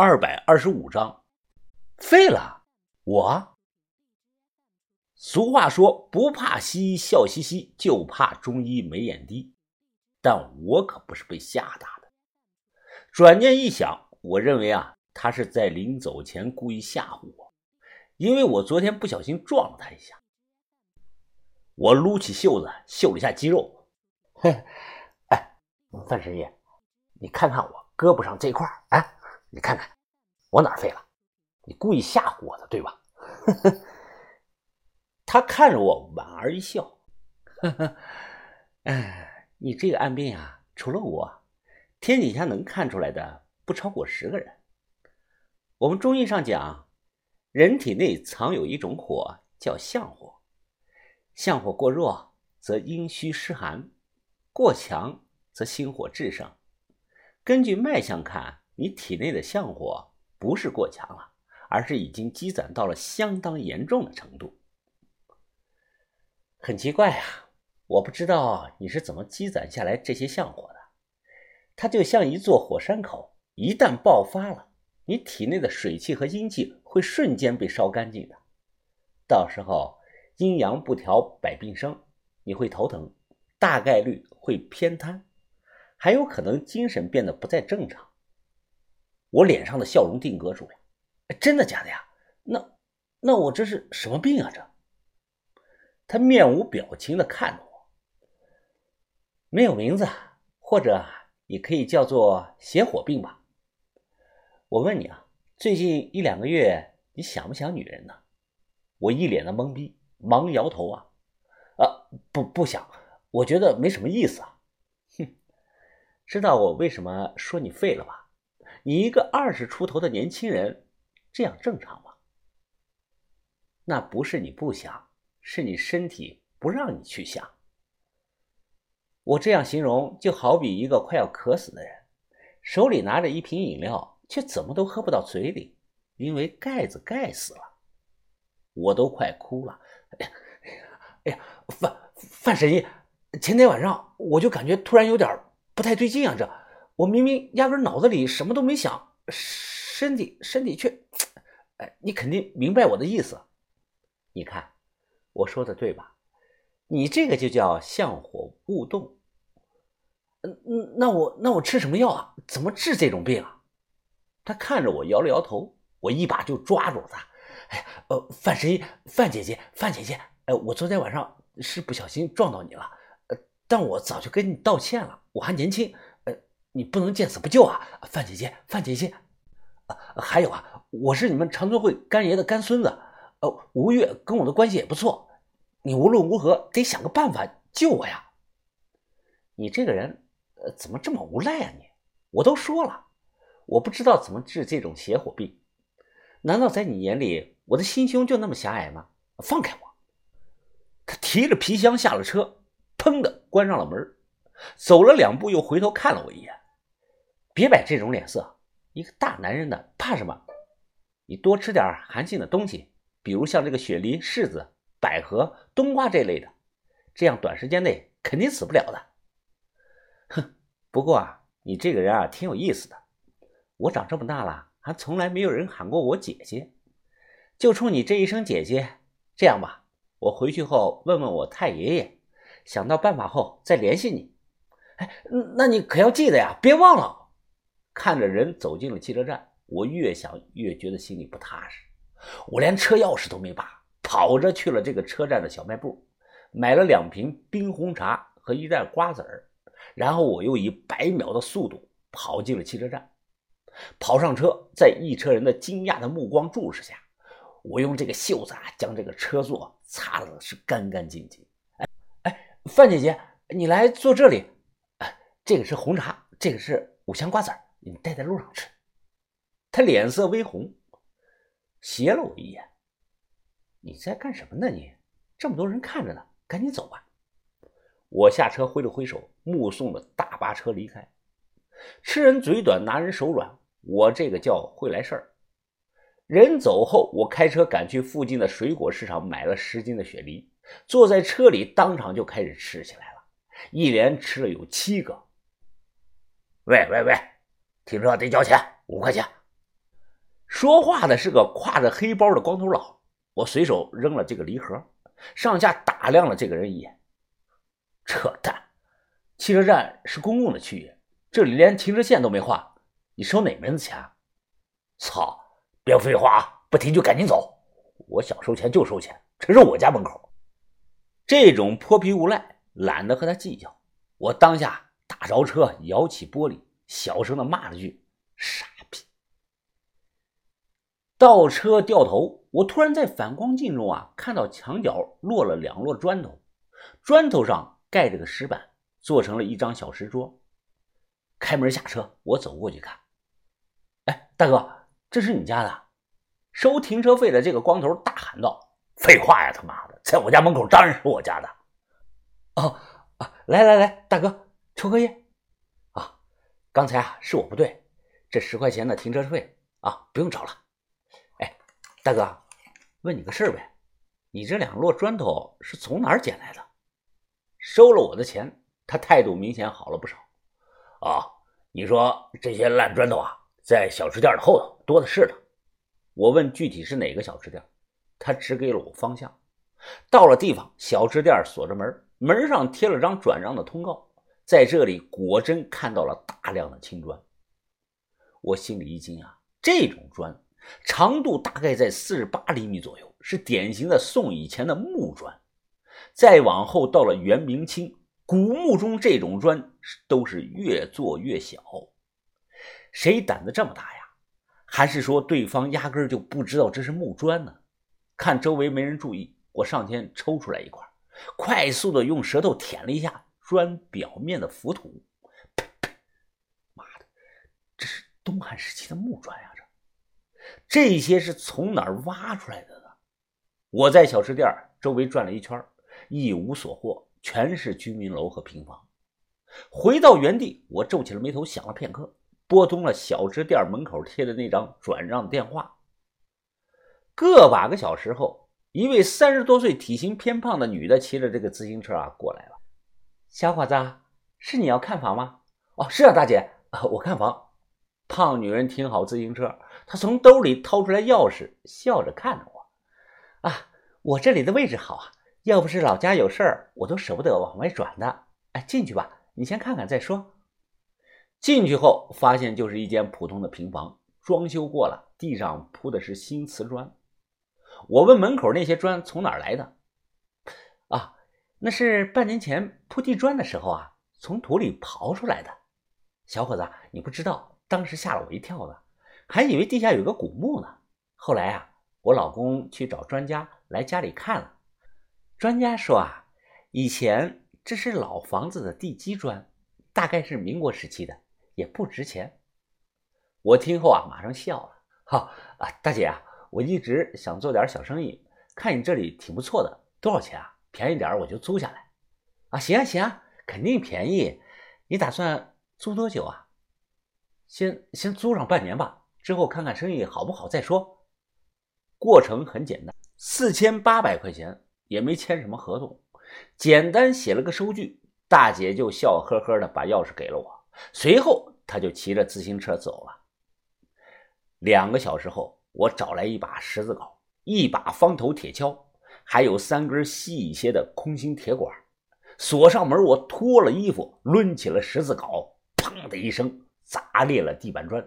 二百二十五章，废了我。俗话说，不怕西医笑嘻嘻，就怕中医没眼低。但我可不是被吓大的。转念一想，我认为啊，他是在临走前故意吓唬我，因为我昨天不小心撞了他一下。我撸起袖子，秀了一下肌肉。哼，哎，范神医，你看看我胳膊上这块儿哎，你看看我哪废了？你故意吓唬我的，对吧？呵呵。他看着我，莞尔一笑，呵呵，哎，你这个暗病啊，除了我，天底下能看出来的不超过十个人。我们中医上讲，人体内藏有一种火，叫相火。相火过弱，则阴虚湿寒；过强，则心火炽盛。根据脉象看，你体内的相火不是过强了，而是已经积攒到了相当严重的程度。很奇怪啊，我不知道你是怎么积攒下来这些相火的。它就像一座火山口，一旦爆发了，你体内的水气和阴气会瞬间被烧干净的。到时候阴阳不调，百病生，你会头疼，大概率会偏瘫，还有可能精神变得不再正常。我脸上的笑容定格住了，真的假的呀？那那我这是什么病啊？这？他面无表情的看着我，没有名字，或者你可以叫做邪火病吧。我问你啊，最近一两个月你想不想女人呢？我一脸的懵逼，忙摇头啊，啊，不不想，我觉得没什么意思啊。哼，知道我为什么说你废了吧？你一个二十出头的年轻人，这样正常吗？那不是你不想。是你身体不让你去想。我这样形容，就好比一个快要渴死的人，手里拿着一瓶饮料，却怎么都喝不到嘴里，因为盖子盖死了。我都快哭了。哎呀，哎呀，范范神医，前天晚上我就感觉突然有点不太对劲啊！这我明明压根脑子里什么都没想，身体身体却……哎，你肯定明白我的意思。你看。我说的对吧？你这个就叫相火勿动。嗯嗯，那我那我吃什么药啊？怎么治这种病啊？他看着我摇了摇头，我一把就抓住他。哎呀，呃，范神医，范姐姐，范姐姐，哎，我昨天晚上是不小心撞到你了，呃，但我早就跟你道歉了。我还年轻，你不能见死不救啊，范姐姐，范姐姐。还有啊，我是你们长春会干爷的干孙子。呃，吴越跟我的关系也不错，你无论如何得想个办法救我呀！你这个人，呃，怎么这么无赖啊你？我都说了，我不知道怎么治这种邪火病，难道在你眼里我的心胸就那么狭隘吗？放开我！他提着皮箱下了车，砰的关上了门，走了两步又回头看了我一眼。别摆这种脸色，一个大男人的怕什么？你多吃点寒性的东西。比如像这个雪梨、柿子、百合、冬瓜这类的，这样短时间内肯定死不了的。哼，不过啊，你这个人啊挺有意思的。我长这么大了，还从来没有人喊过我姐姐，就冲你这一声姐姐。这样吧，我回去后问问我太爷爷，想到办法后再联系你。哎，那你可要记得呀，别忘了。看着人走进了汽车站，我越想越觉得心里不踏实。我连车钥匙都没拔，跑着去了这个车站的小卖部，买了两瓶冰红茶和一袋瓜子儿，然后我又以百秒的速度跑进了汽车站，跑上车，在一车人的惊讶的目光注视下，我用这个袖子啊将这个车座擦的是干干净净。哎哎，范姐姐，你来坐这里，哎，这个是红茶，这个是五香瓜子儿，你带在路上吃。他脸色微红。斜了我一眼，你在干什么呢？你这么多人看着呢，赶紧走吧。我下车挥了挥手，目送着大巴车离开。吃人嘴短，拿人手软，我这个叫会来事儿。人走后，我开车赶去附近的水果市场，买了十斤的雪梨，坐在车里，当场就开始吃起来了，一连吃了有七个。喂喂喂，停车得交钱，五块钱。说话的是个挎着黑包的光头佬。我随手扔了这个礼盒，上下打量了这个人一眼。扯淡！汽车站是公共的区域，这里连停车线都没画，你收哪门子钱？操！别废话啊，不听就赶紧走！我想收钱就收钱，这是我家门口。这种泼皮无赖，懒得和他计较。我当下打着车，摇起玻璃，小声的骂了句：“傻逼！”倒车掉头，我突然在反光镜中啊，看到墙角落了两摞砖头，砖头上盖着个石板，做成了一张小石桌。开门下车，我走过去看。哎，大哥，这是你家的？收停车费的这个光头大喊道：“废话呀，他妈的，在我家门口当然是我家的。”哦啊，来来来，大哥，抽根烟。刚才啊是我不对，这十块钱的停车费啊不用找了。哎大哥，问你个事儿呗，你这两摞砖头是从哪儿捡来的？收了我的钱，他态度明显好了不少。啊，你说这些烂砖头啊，在小吃店的后头多的是的。我问具体是哪个小吃店，他指给了我方向。到了地方，小吃店锁着门，门上贴了张转让的通告。在这里，果真看到了大量的青砖。我心里一惊啊，这种砖。长度大概在四十八厘米左右，是典型的宋以前的木砖。再往后到了元明清，古墓中这种砖都是越做越小。谁胆子这么大呀？还是说对方压根就不知道这是木砖呢？看周围没人注意，我上前抽出来一块，快速的用舌头舔了一下砖表面的浮土。妈的，这是东汉时期的木砖呀！这些是从哪儿挖出来的呢？我在小吃店周围转了一圈，一无所获，全是居民楼和平房。回到原地，我皱起了眉头，想了片刻，拨通了小吃店门口贴的那张转让电话。个把个小时后，一位三十多岁、体型偏胖的女的骑着这个自行车啊过来了。小伙子，是你要看房吗？哦，是啊，大姐，我看房。胖女人停好自行车，她从兜里掏出来钥匙，笑着看着我：“啊，我这里的位置好啊，要不是老家有事儿，我都舍不得往外转的。哎，进去吧，你先看看再说。”进去后发现就是一间普通的平房，装修过了，地上铺的是新瓷砖。我问门口那些砖从哪儿来的？啊，那是半年前铺地砖的时候啊，从土里刨出来的。小伙子，你不知道。当时吓了我一跳呢，还以为地下有个古墓呢。后来啊，我老公去找专家来家里看了，专家说啊，以前这是老房子的地基砖，大概是民国时期的，也不值钱。我听后啊，马上笑了。哈啊，大姐啊，我一直想做点小生意，看你这里挺不错的，多少钱啊？便宜点我就租下来。啊，行啊行啊，肯定便宜。你打算租多久啊？先先租上半年吧，之后看看生意好不好再说。过程很简单，四千八百块钱也没签什么合同，简单写了个收据，大姐就笑呵呵的把钥匙给了我。随后，她就骑着自行车走了。两个小时后，我找来一把十字镐、一把方头铁锹，还有三根细一些的空心铁管，锁上门。我脱了衣服，抡起了十字镐，砰的一声。砸裂了地板砖，